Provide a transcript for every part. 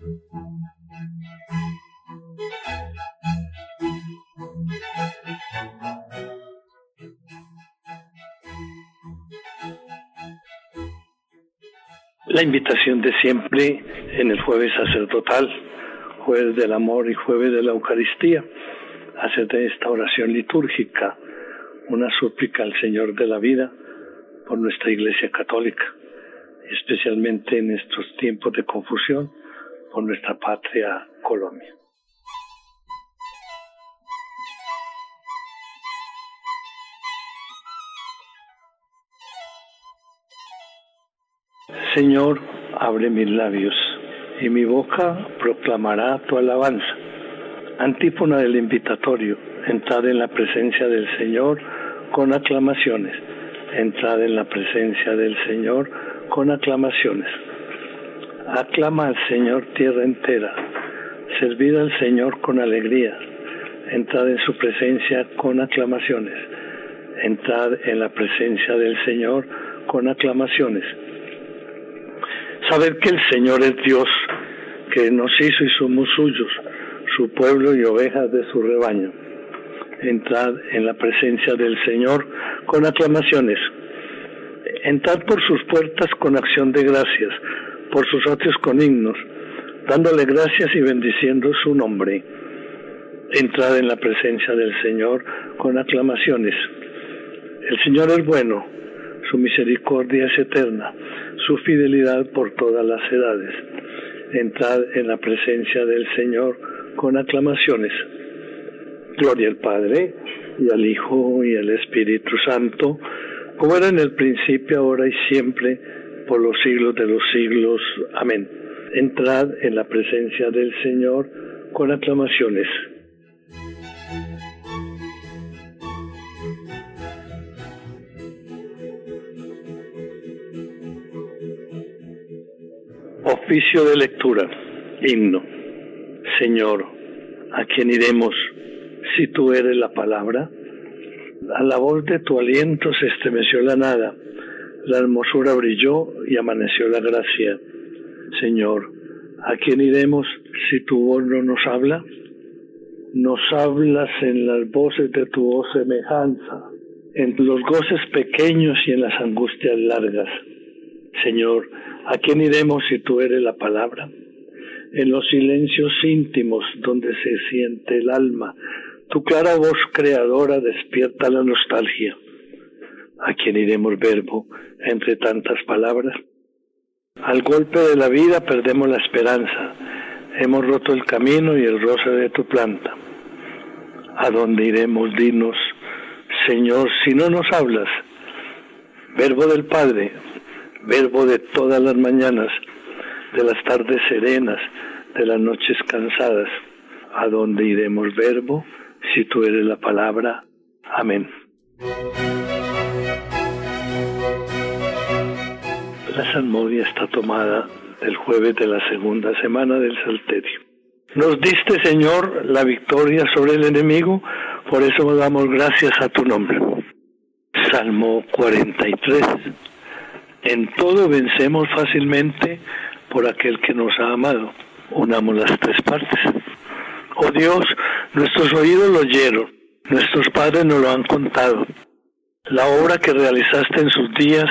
La invitación de siempre en el jueves sacerdotal, jueves del amor y jueves de la Eucaristía, hacer de esta oración litúrgica una súplica al Señor de la vida por nuestra Iglesia Católica, especialmente en estos tiempos de confusión por nuestra patria Colombia. Señor, abre mis labios y mi boca proclamará tu alabanza. Antífona del invitatorio, entrad en la presencia del Señor con aclamaciones. Entrad en la presencia del Señor con aclamaciones. Aclama al Señor tierra entera. Servid al Señor con alegría. Entrad en su presencia con aclamaciones. Entrad en la presencia del Señor con aclamaciones. Sabed que el Señor es Dios, que nos hizo y somos suyos, su pueblo y ovejas de su rebaño entrad en la presencia del Señor con aclamaciones. Entrad por sus puertas con acción de gracias, por sus atrios con himnos, dándole gracias y bendiciendo su nombre. Entrad en la presencia del Señor con aclamaciones. El Señor es bueno, su misericordia es eterna, su fidelidad por todas las edades. Entrad en la presencia del Señor con aclamaciones. Gloria al Padre, y al Hijo, y al Espíritu Santo, como era en el principio, ahora y siempre, por los siglos de los siglos. Amén. Entrad en la presencia del Señor con aclamaciones. Oficio de lectura. Himno. Señor, ¿a quién iremos? si tú eres la palabra. A la voz de tu aliento se estremeció la nada, la hermosura brilló y amaneció la gracia. Señor, ¿a quién iremos si tu voz no nos habla? Nos hablas en las voces de tu voz semejanza, en los goces pequeños y en las angustias largas. Señor, ¿a quién iremos si tú eres la palabra? En los silencios íntimos donde se siente el alma, tu clara voz creadora despierta la nostalgia. ¿A quién iremos verbo entre tantas palabras? Al golpe de la vida perdemos la esperanza. Hemos roto el camino y el roce de tu planta. ¿A dónde iremos? Dinos, Señor, si no nos hablas. Verbo del Padre, verbo de todas las mañanas, de las tardes serenas, de las noches cansadas. ¿A dónde iremos, verbo? si tú eres la palabra. Amén. La salmodia está tomada del jueves de la segunda semana del Salterio. Nos diste, Señor, la victoria sobre el enemigo, por eso damos gracias a tu nombre. Salmo 43. En todo vencemos fácilmente por aquel que nos ha amado. Unamos las tres partes. Oh Dios, nuestros oídos lo oyeron, nuestros padres nos lo han contado. La obra que realizaste en sus días,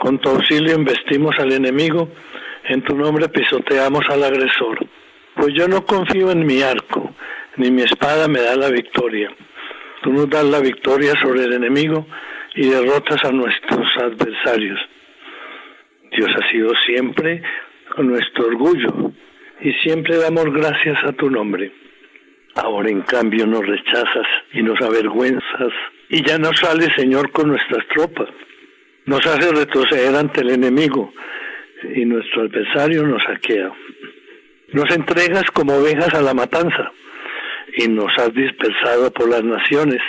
Con tu auxilio investimos al enemigo, en tu nombre pisoteamos al agresor. Pues yo no confío en mi arco, ni mi espada me da la victoria. Tú nos das la victoria sobre el enemigo y derrotas a nuestros adversarios. Dios ha sido siempre nuestro orgullo y siempre damos gracias a tu nombre. Ahora en cambio nos rechazas y nos avergüenzas y ya no sales, Señor, con nuestras tropas. Nos hace retroceder ante el enemigo y nuestro adversario nos saquea. Nos entregas como ovejas a la matanza y nos has dispersado por las naciones.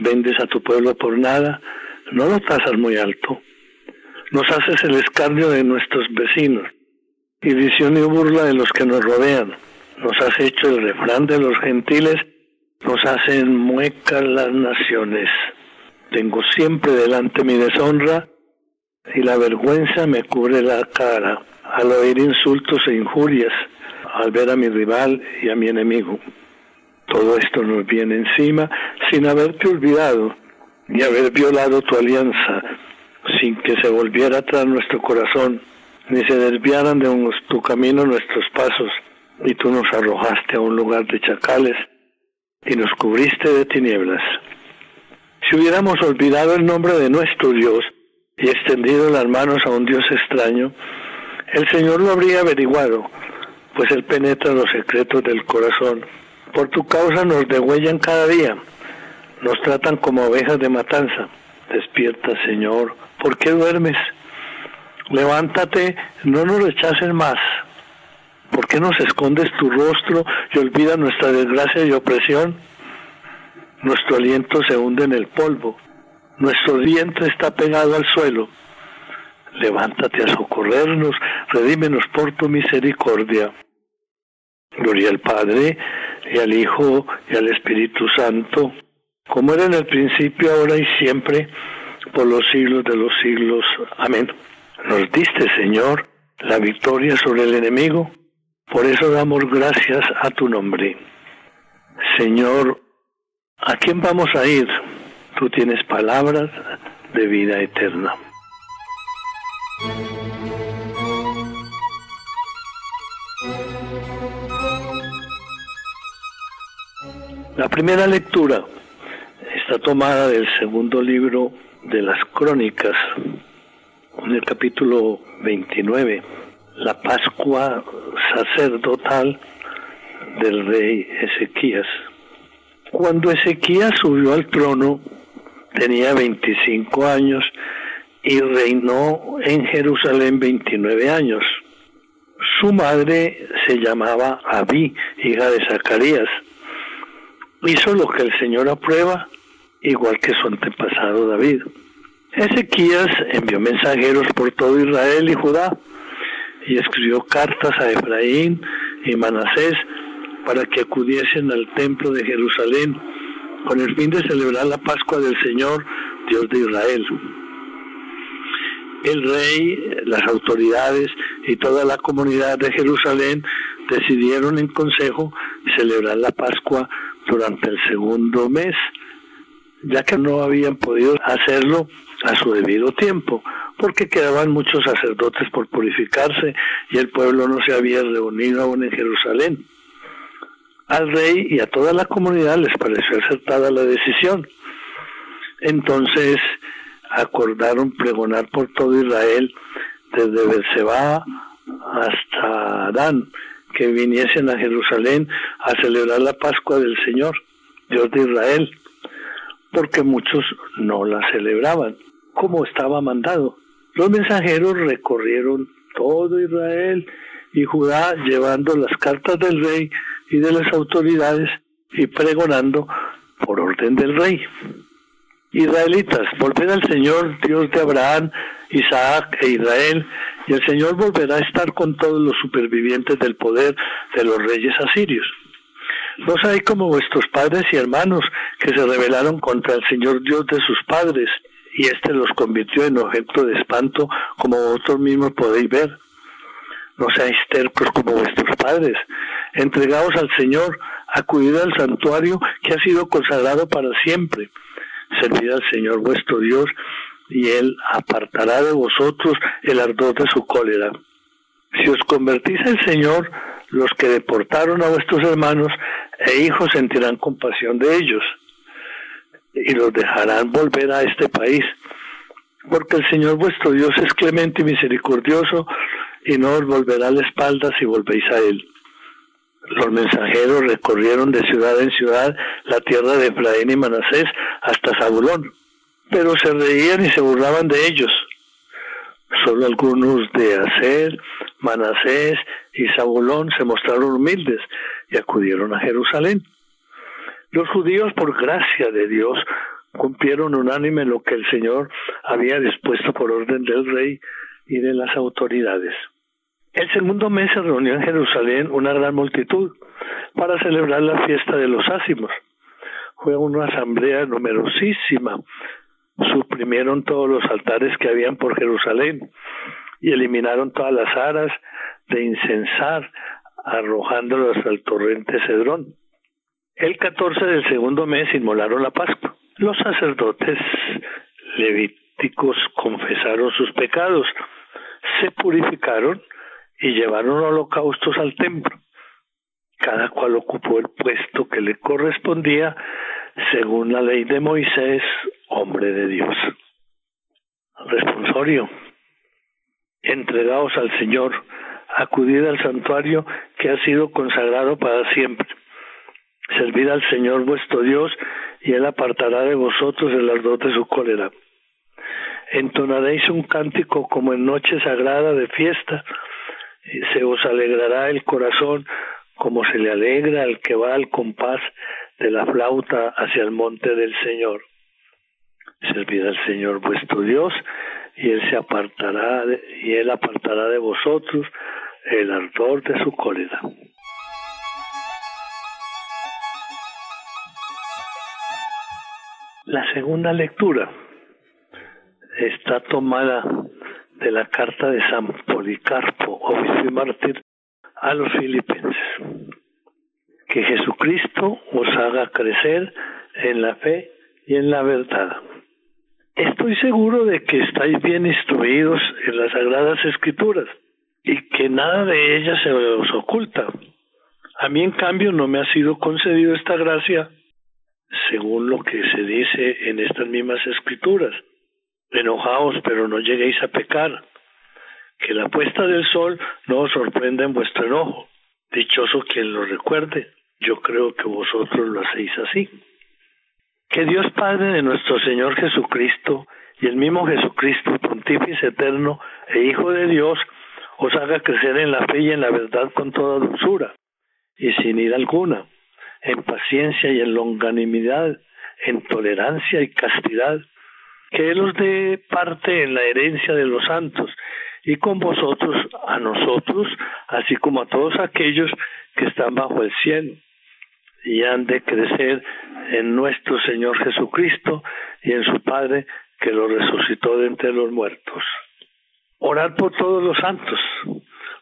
Vendes a tu pueblo por nada, no lo tasas muy alto. Nos haces el escarnio de nuestros vecinos y visión y burla de los que nos rodean. Nos has hecho el refrán de los gentiles, nos hacen muecas las naciones. Tengo siempre delante mi deshonra y la vergüenza me cubre la cara al oír insultos e injurias, al ver a mi rival y a mi enemigo. Todo esto nos viene encima sin haberte olvidado y haber violado tu alianza, sin que se volviera atrás nuestro corazón, ni se desviaran de tu camino nuestros pasos, y tú nos arrojaste a un lugar de chacales y nos cubriste de tinieblas. Si hubiéramos olvidado el nombre de nuestro Dios y extendido las manos a un Dios extraño, el Señor lo habría averiguado, pues Él penetra los secretos del corazón. Por tu causa nos degüellan cada día, nos tratan como ovejas de matanza. Despierta, Señor, ¿por qué duermes? Levántate, no nos rechaces más. ¿Por qué nos escondes tu rostro y olvidas nuestra desgracia y opresión? Nuestro aliento se hunde en el polvo, nuestro vientre está pegado al suelo. Levántate a socorrernos, redímenos por tu misericordia. Gloria al Padre, y al Hijo, y al Espíritu Santo, como era en el principio, ahora y siempre, por los siglos de los siglos. Amén. Nos diste, Señor, la victoria sobre el enemigo, por eso damos gracias a tu nombre. Señor, ¿a quién vamos a ir? Tú tienes palabras de vida eterna. La primera lectura está tomada del segundo libro de las crónicas, en el capítulo 29, la Pascua sacerdotal del rey Ezequías. Cuando Ezequías subió al trono, tenía 25 años y reinó en Jerusalén 29 años. Su madre se llamaba Abí, hija de Zacarías hizo lo que el Señor aprueba, igual que su antepasado David. Ezequías envió mensajeros por todo Israel y Judá y escribió cartas a Efraín y Manasés para que acudiesen al templo de Jerusalén con el fin de celebrar la Pascua del Señor, Dios de Israel. El rey, las autoridades y toda la comunidad de Jerusalén decidieron en consejo celebrar la Pascua durante el segundo mes, ya que no habían podido hacerlo a su debido tiempo, porque quedaban muchos sacerdotes por purificarse y el pueblo no se había reunido aún en Jerusalén. Al rey y a toda la comunidad les pareció acertada la decisión. Entonces acordaron pregonar por todo Israel, desde Berseba hasta Adán, que viniesen a Jerusalén a celebrar la Pascua del Señor, Dios de Israel, porque muchos no la celebraban, como estaba mandado. Los mensajeros recorrieron todo Israel y Judá llevando las cartas del rey y de las autoridades y pregonando por orden del rey. Israelitas, volved al Señor, Dios de Abraham, Isaac e Israel, y el Señor volverá a estar con todos los supervivientes del poder de los reyes asirios. No hay como vuestros padres y hermanos que se rebelaron contra el Señor Dios de sus padres, y éste los convirtió en objeto de espanto, como vosotros mismos podéis ver. No seáis tercos como vuestros padres, entregaos al Señor, acudid al santuario que ha sido consagrado para siempre. Servid al Señor vuestro Dios y Él apartará de vosotros el ardor de su cólera. Si os convertís al Señor, los que deportaron a vuestros hermanos e hijos sentirán compasión de ellos y los dejarán volver a este país, porque el Señor vuestro Dios es clemente y misericordioso y no os volverá la espalda si volvéis a Él. Los mensajeros recorrieron de ciudad en ciudad la tierra de Efraín y Manasés hasta Zabulón pero se reían y se burlaban de ellos. Solo algunos de Aser, Manasés y Zabulón se mostraron humildes y acudieron a Jerusalén. Los judíos, por gracia de Dios, cumplieron unánime lo que el Señor había dispuesto por orden del rey y de las autoridades. El segundo mes se reunió en Jerusalén una gran multitud para celebrar la fiesta de los ácimos. Fue una asamblea numerosísima. Suprimieron todos los altares que habían por Jerusalén y eliminaron todas las aras de incensar, arrojándolas al torrente Cedrón. El 14 del segundo mes inmolaron la Pascua. Los sacerdotes levíticos confesaron sus pecados, se purificaron y llevaron holocaustos al templo. Cada cual ocupó el puesto que le correspondía según la ley de Moisés, hombre de Dios. Responsorio. Entregaos al Señor, acudid al santuario que ha sido consagrado para siempre. Servid al Señor vuestro Dios y Él apartará de vosotros el ardor de su cólera. Entonaréis un cántico como en noche sagrada de fiesta, se os alegrará el corazón como se le alegra al que va al compás de la flauta hacia el monte del Señor. Servid al Señor vuestro Dios, y Él se apartará de, y Él apartará de vosotros el ardor de su cólera. La segunda lectura está tomada de la carta de San Policarpo, obispo y mártir, a los filipenses. Que Jesucristo os haga crecer en la fe y en la verdad. Estoy seguro de que estáis bien instruidos en las sagradas escrituras y que nada de ellas se os oculta. A mí, en cambio, no me ha sido concedido esta gracia según lo que se dice en estas mismas escrituras. Enojaos, pero no lleguéis a pecar. Que la puesta del sol no os sorprenda en vuestro enojo. Dichoso quien lo recuerde. Yo creo que vosotros lo hacéis así. Que Dios Padre de nuestro Señor Jesucristo y el mismo Jesucristo, Pontífice eterno e Hijo de Dios, os haga crecer en la fe y en la verdad con toda dulzura y sin ira alguna en paciencia y en longanimidad, en tolerancia y castidad, que Él os dé parte en la herencia de los santos, y con vosotros a nosotros, así como a todos aquellos que están bajo el cielo, y han de crecer en nuestro Señor Jesucristo y en su Padre que lo resucitó de entre los muertos. Orad por todos los santos,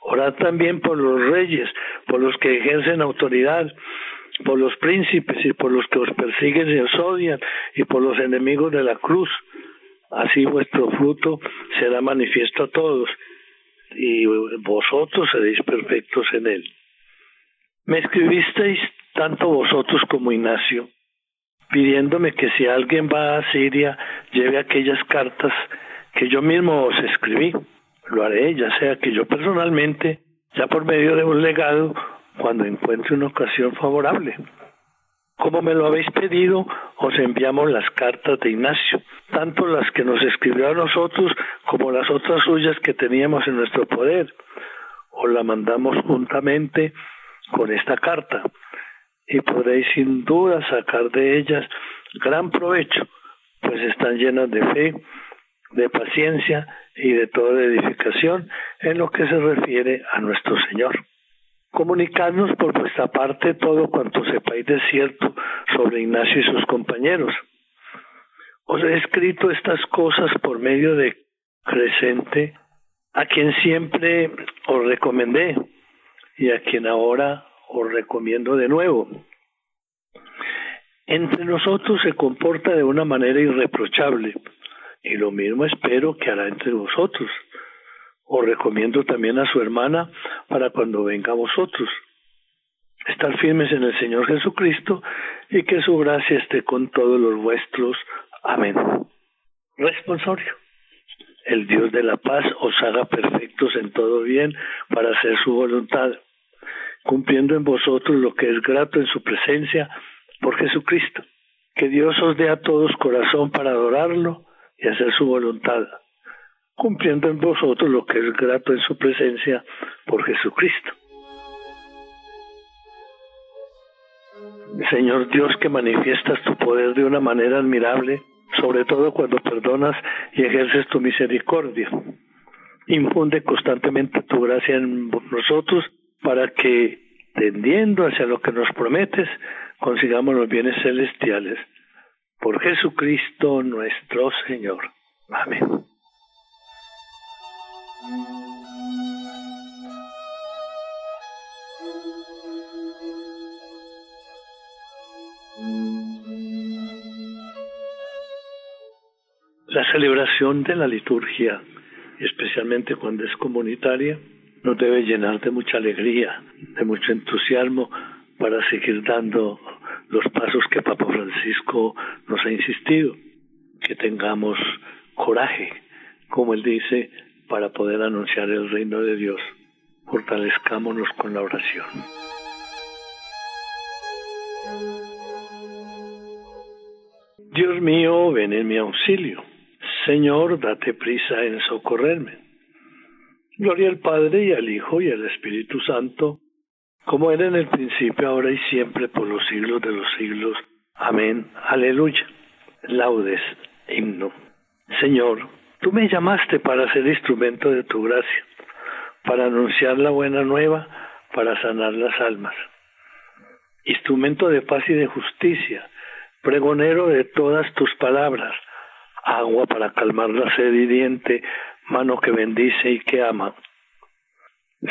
orad también por los reyes, por los que ejercen autoridad, por los príncipes y por los que os persiguen y os odian y por los enemigos de la cruz. Así vuestro fruto será manifiesto a todos y vosotros seréis perfectos en él. Me escribisteis tanto vosotros como Ignacio, pidiéndome que si alguien va a Siria lleve aquellas cartas que yo mismo os escribí. Lo haré, ya sea que yo personalmente, ya por medio de un legado cuando encuentre una ocasión favorable. Como me lo habéis pedido, os enviamos las cartas de Ignacio, tanto las que nos escribió a nosotros como las otras suyas que teníamos en nuestro poder. Os la mandamos juntamente con esta carta. Y podréis sin duda sacar de ellas gran provecho, pues están llenas de fe, de paciencia y de toda edificación en lo que se refiere a nuestro Señor comunicarnos por vuestra parte todo cuanto sepáis de cierto sobre Ignacio y sus compañeros. Os he escrito estas cosas por medio de Crescente, a quien siempre os recomendé y a quien ahora os recomiendo de nuevo. Entre nosotros se comporta de una manera irreprochable y lo mismo espero que hará entre vosotros os recomiendo también a su hermana para cuando venga a vosotros. Estar firmes en el Señor Jesucristo y que su gracia esté con todos los vuestros. Amén. Responsorio. El Dios de la paz os haga perfectos en todo bien para hacer su voluntad, cumpliendo en vosotros lo que es grato en su presencia por Jesucristo. Que Dios os dé a todos corazón para adorarlo y hacer su voluntad cumpliendo en vosotros lo que es grato en su presencia por Jesucristo. Señor Dios, que manifiestas tu poder de una manera admirable, sobre todo cuando perdonas y ejerces tu misericordia. Infunde constantemente tu gracia en nosotros para que, tendiendo hacia lo que nos prometes, consigamos los bienes celestiales. Por Jesucristo nuestro Señor. Amén. La celebración de la liturgia, especialmente cuando es comunitaria, nos debe llenar de mucha alegría, de mucho entusiasmo para seguir dando los pasos que Papa Francisco nos ha insistido, que tengamos coraje, como él dice, para poder anunciar el reino de Dios. Fortalezcámonos con la oración. Dios mío, ven en mi auxilio. Señor, date prisa en socorrerme. Gloria al Padre y al Hijo y al Espíritu Santo, como era en el principio, ahora y siempre, por los siglos de los siglos. Amén. Aleluya. Laudes, himno. Señor, tú me llamaste para ser instrumento de tu gracia, para anunciar la buena nueva, para sanar las almas. Instrumento de paz y de justicia, pregonero de todas tus palabras, agua para calmar la sed hiriente, mano que bendice y que ama.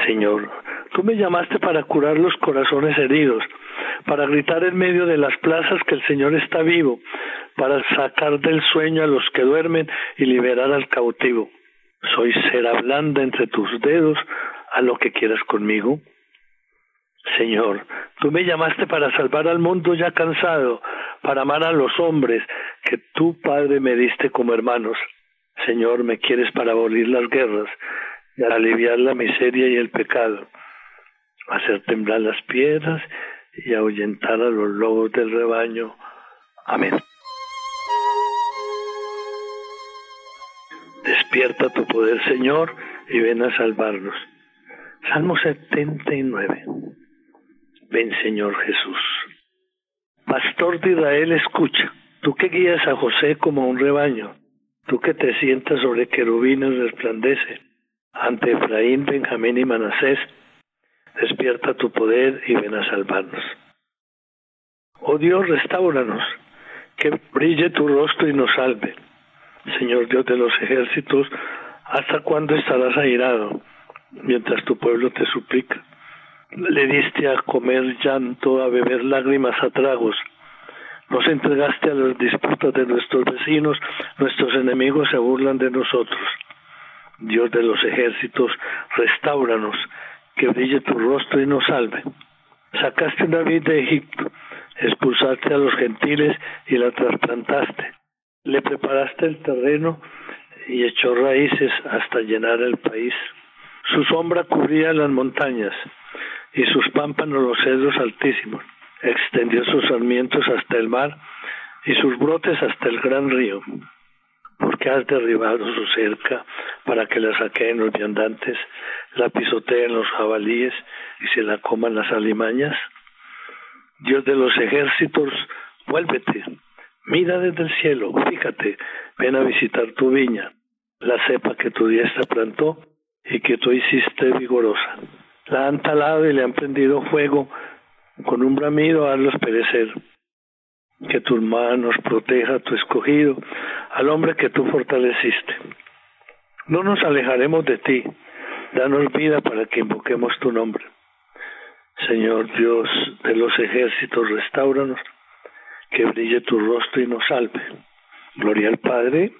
Señor, tú me llamaste para curar los corazones heridos, para gritar en medio de las plazas que el Señor está vivo, para sacar del sueño a los que duermen y liberar al cautivo. Soy cera blanda entre tus dedos, a lo que quieras conmigo. Señor, tú me llamaste para salvar al mundo ya cansado, para amar a los hombres que tú, Padre, me diste como hermanos. Señor, me quieres para abolir las guerras, aliviar la miseria y el pecado, hacer temblar las piedras y ahuyentar a los lobos del rebaño. Amén. Despierta tu poder, Señor, y ven a salvarnos. Salmo 79. Ven, Señor Jesús. Pastor de Israel, escucha. Tú que guías a José como un rebaño, tú que te sientas sobre querubines resplandece, ante Efraín, Benjamín y Manasés, despierta tu poder y ven a salvarnos. Oh Dios, restauranos, que brille tu rostro y nos salve. Señor Dios de los ejércitos, ¿hasta cuándo estarás airado mientras tu pueblo te suplica? Le diste a comer llanto, a beber lágrimas a tragos. Nos entregaste a las disputas de nuestros vecinos, nuestros enemigos se burlan de nosotros. Dios de los ejércitos, restauranos, que brille tu rostro y nos salve. Sacaste una vid de Egipto, expulsaste a los gentiles y la trasplantaste. Le preparaste el terreno y echó raíces hasta llenar el país. Su sombra cubría las montañas y sus pámpanos los cedros altísimos. Extendió sus sarmientos hasta el mar y sus brotes hasta el gran río. Porque has derribado su cerca para que la saqueen los viandantes, la pisoteen los jabalíes y se la coman las alimañas? Dios de los ejércitos, vuélvete, mira desde el cielo, fíjate, ven a visitar tu viña, la cepa que tu diestra plantó y que tú hiciste vigorosa la han talado y le han prendido fuego, con un bramido hazlos perecer. Que tus manos proteja a tu escogido, al hombre que tú fortaleciste. No nos alejaremos de ti, danos vida para que invoquemos tu nombre. Señor Dios de los ejércitos, restauranos, que brille tu rostro y nos salve. Gloria al Padre,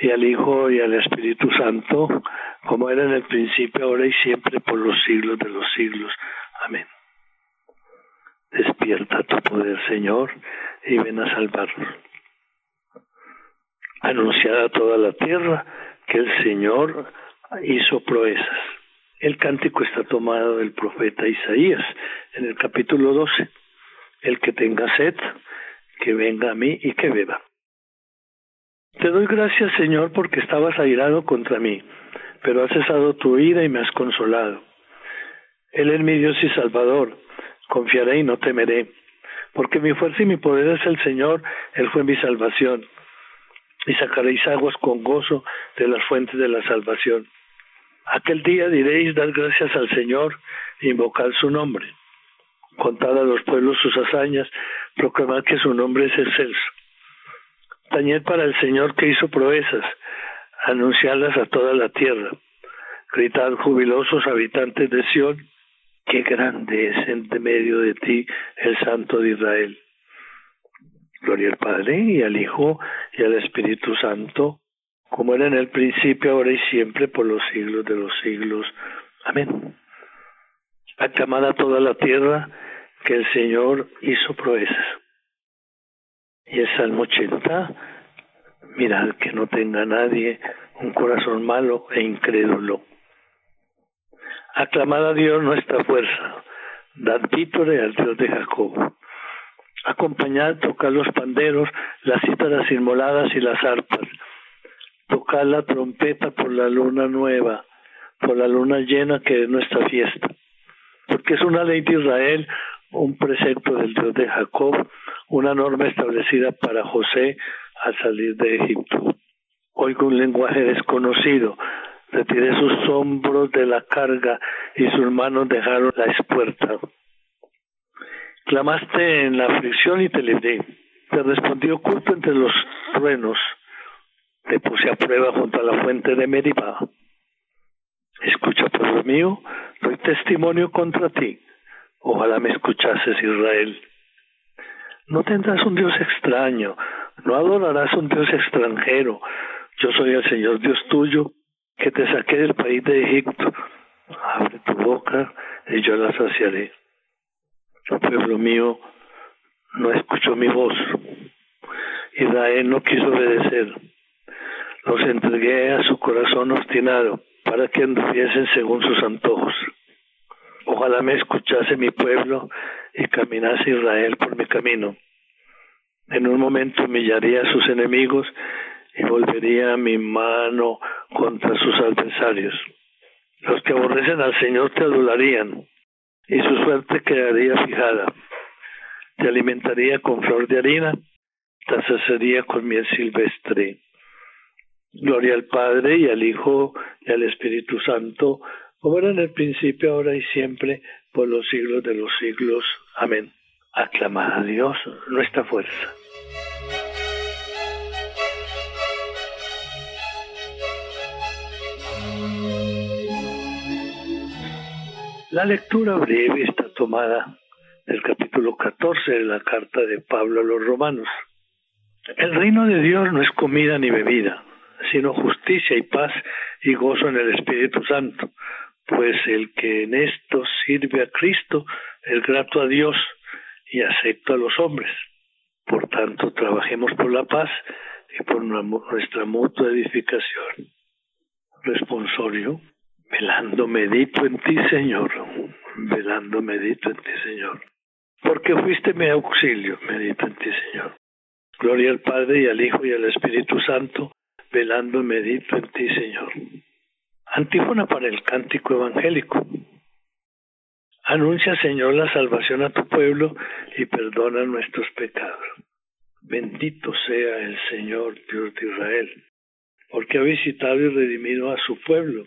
y al Hijo y al Espíritu Santo, como era en el principio, ahora y siempre, por los siglos de los siglos. Amén. Despierta tu poder, Señor, y ven a salvarnos. Anunciar a toda la tierra que el Señor hizo proezas. El cántico está tomado del profeta Isaías en el capítulo 12. El que tenga sed, que venga a mí y que beba. Te doy gracias, Señor, porque estabas airado contra mí, pero has cesado tu ira y me has consolado. Él es mi Dios y Salvador, confiaré y no temeré, porque mi fuerza y mi poder es el Señor, Él fue mi salvación. Y sacaréis aguas con gozo de las fuentes de la salvación. Aquel día diréis dar gracias al Señor, invocar su nombre. Contad a los pueblos sus hazañas, proclamad que su nombre es excelso. Tañed para el Señor que hizo proezas, anunciarlas a toda la tierra. Gritad jubilosos habitantes de Sión, qué grande es en medio de ti el Santo de Israel. Gloria al Padre y al Hijo y al Espíritu Santo, como era en el principio, ahora y siempre, por los siglos de los siglos. Amén. Aclamad a toda la tierra que el Señor hizo proezas. Y el Salmo 80, mirad que no tenga nadie un corazón malo e incrédulo. Aclamad a Dios nuestra fuerza, dad vítore al Dios de Jacob. Acompañad, tocad los panderos, las cítaras inmoladas y las arpas. Tocad la trompeta por la luna nueva, por la luna llena que es nuestra fiesta. Porque es una ley de Israel, un precepto del Dios de Jacob, una norma establecida para José al salir de Egipto. Oigo un lenguaje desconocido, retiré sus hombros de la carga y sus manos dejaron la espuerta. Clamaste en la aflicción y te libré. Te respondí oculto entre los truenos. Te puse a prueba junto a la fuente de Meribá. Escucha, pueblo mío, doy testimonio contra ti. Ojalá me escuchases, Israel. No tendrás un Dios extraño, no adorarás un Dios extranjero. Yo soy el Señor Dios tuyo, que te saqué del país de Egipto. Abre tu boca y yo la saciaré. El pueblo mío no escuchó mi voz. Israel no quiso obedecer. Los entregué a su corazón obstinado para que anduviesen según sus antojos. Ojalá me escuchase mi pueblo y caminase Israel por mi camino. En un momento humillaría a sus enemigos y volvería mi mano contra sus adversarios. Los que aborrecen al Señor te adularían y su suerte quedaría fijada. Te alimentaría con flor de harina, te saciaría con miel silvestre. Gloria al Padre y al Hijo y al Espíritu Santo, como era en el principio, ahora y siempre, por los siglos de los siglos. Amén. Aclamad a Dios nuestra fuerza. La lectura breve está tomada del capítulo 14 de la carta de Pablo a los romanos. El reino de Dios no es comida ni bebida, sino justicia y paz y gozo en el Espíritu Santo, pues el que en esto sirve a Cristo es grato a Dios y acepto a los hombres. Por tanto, trabajemos por la paz y por nuestra mutua edificación. Responsorio, velando medito en ti, Señor, velando medito en ti, Señor. Porque fuiste mi auxilio, medito en ti, Señor. Gloria al Padre y al Hijo y al Espíritu Santo, velando medito en ti, Señor. Antífona para el cántico evangélico. Anuncia, Señor, la salvación a tu pueblo y perdona nuestros pecados. Bendito sea el Señor, Dios de Israel, porque ha visitado y redimido a su pueblo,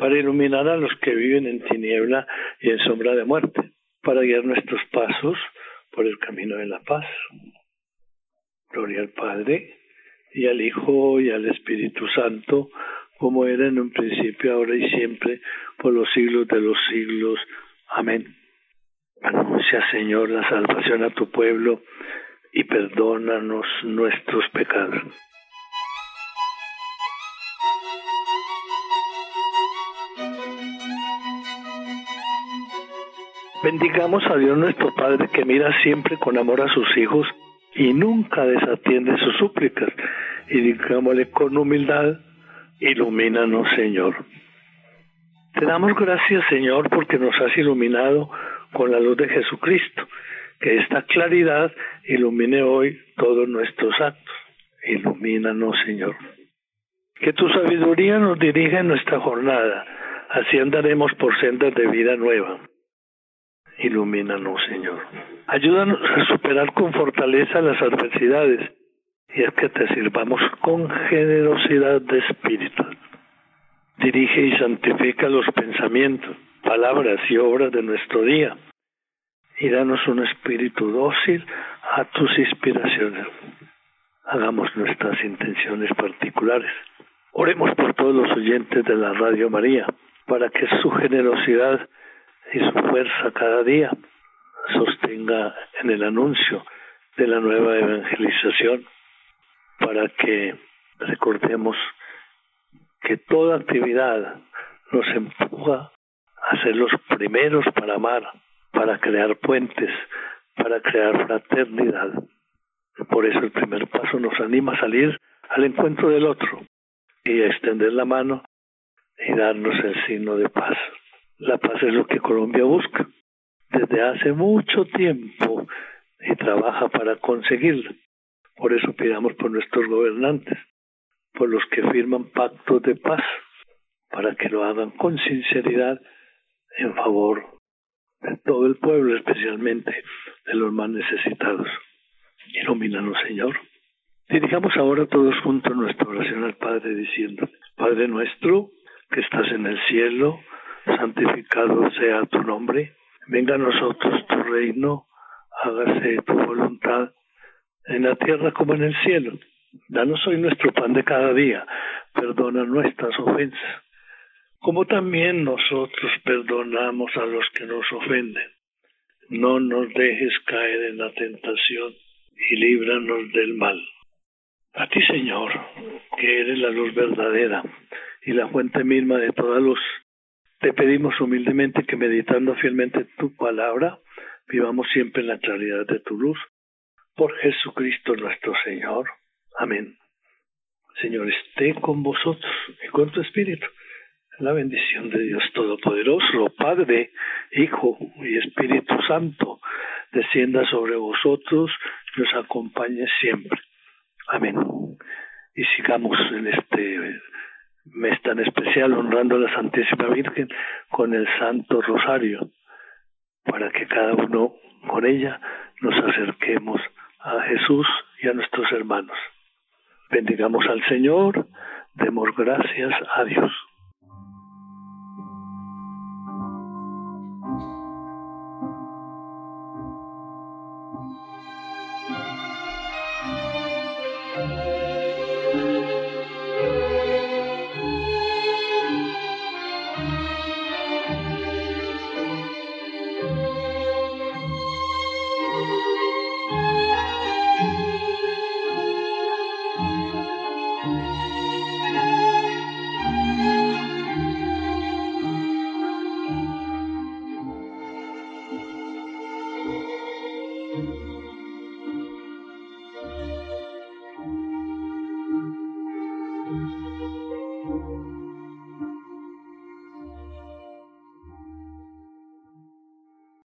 para iluminar a los que viven en tiniebla y en sombra de muerte, para guiar nuestros pasos por el camino de la paz. Gloria al Padre, y al Hijo, y al Espíritu Santo, como era en un principio, ahora y siempre, por los siglos de los siglos. Amén. Anuncia, Señor, la salvación a tu pueblo y perdónanos nuestros pecados. Bendigamos a Dios nuestro Padre que mira siempre con amor a sus hijos y nunca desatiende sus súplicas. Y digámosle con humildad, ilumínanos Señor. Te damos gracias Señor porque nos has iluminado con la luz de Jesucristo. Que esta claridad ilumine hoy todos nuestros actos. Ilumínanos Señor. Que tu sabiduría nos dirija en nuestra jornada. Así andaremos por sendas de vida nueva ilumínanos, Señor. Ayúdanos a superar con fortaleza las adversidades y es que te sirvamos con generosidad de espíritu. Dirige y santifica los pensamientos, palabras y obras de nuestro día y danos un espíritu dócil a tus inspiraciones. Hagamos nuestras intenciones particulares. Oremos por todos los oyentes de la Radio María, para que su generosidad y su fuerza cada día sostenga en el anuncio de la nueva evangelización para que recordemos que toda actividad nos empuja a ser los primeros para amar, para crear puentes, para crear fraternidad. Por eso el primer paso nos anima a salir al encuentro del otro y a extender la mano y darnos el signo de paz. La paz es lo que Colombia busca desde hace mucho tiempo y trabaja para conseguirla. Por eso pidamos por nuestros gobernantes, por los que firman pactos de paz, para que lo hagan con sinceridad en favor de todo el pueblo, especialmente de los más necesitados. Ilumínanos, Señor. Dirijamos ahora todos juntos nuestra oración al Padre diciendo, Padre nuestro, que estás en el cielo, santificado sea tu nombre, venga a nosotros tu reino, hágase tu voluntad en la tierra como en el cielo. Danos hoy nuestro pan de cada día, perdona nuestras ofensas, como también nosotros perdonamos a los que nos ofenden. No nos dejes caer en la tentación y líbranos del mal. A ti, Señor, que eres la luz verdadera y la fuente misma de toda luz, te pedimos humildemente que meditando fielmente tu palabra, vivamos siempre en la claridad de tu luz. Por Jesucristo nuestro Señor. Amén. Señor, esté con vosotros y con tu espíritu. La bendición de Dios Todopoderoso, Padre, Hijo y Espíritu Santo, descienda sobre vosotros y os acompañe siempre. Amén. Y sigamos en este mes tan especial honrando a la Santísima Virgen con el Santo Rosario, para que cada uno con ella nos acerquemos a Jesús y a nuestros hermanos. Bendigamos al Señor, demos gracias a Dios.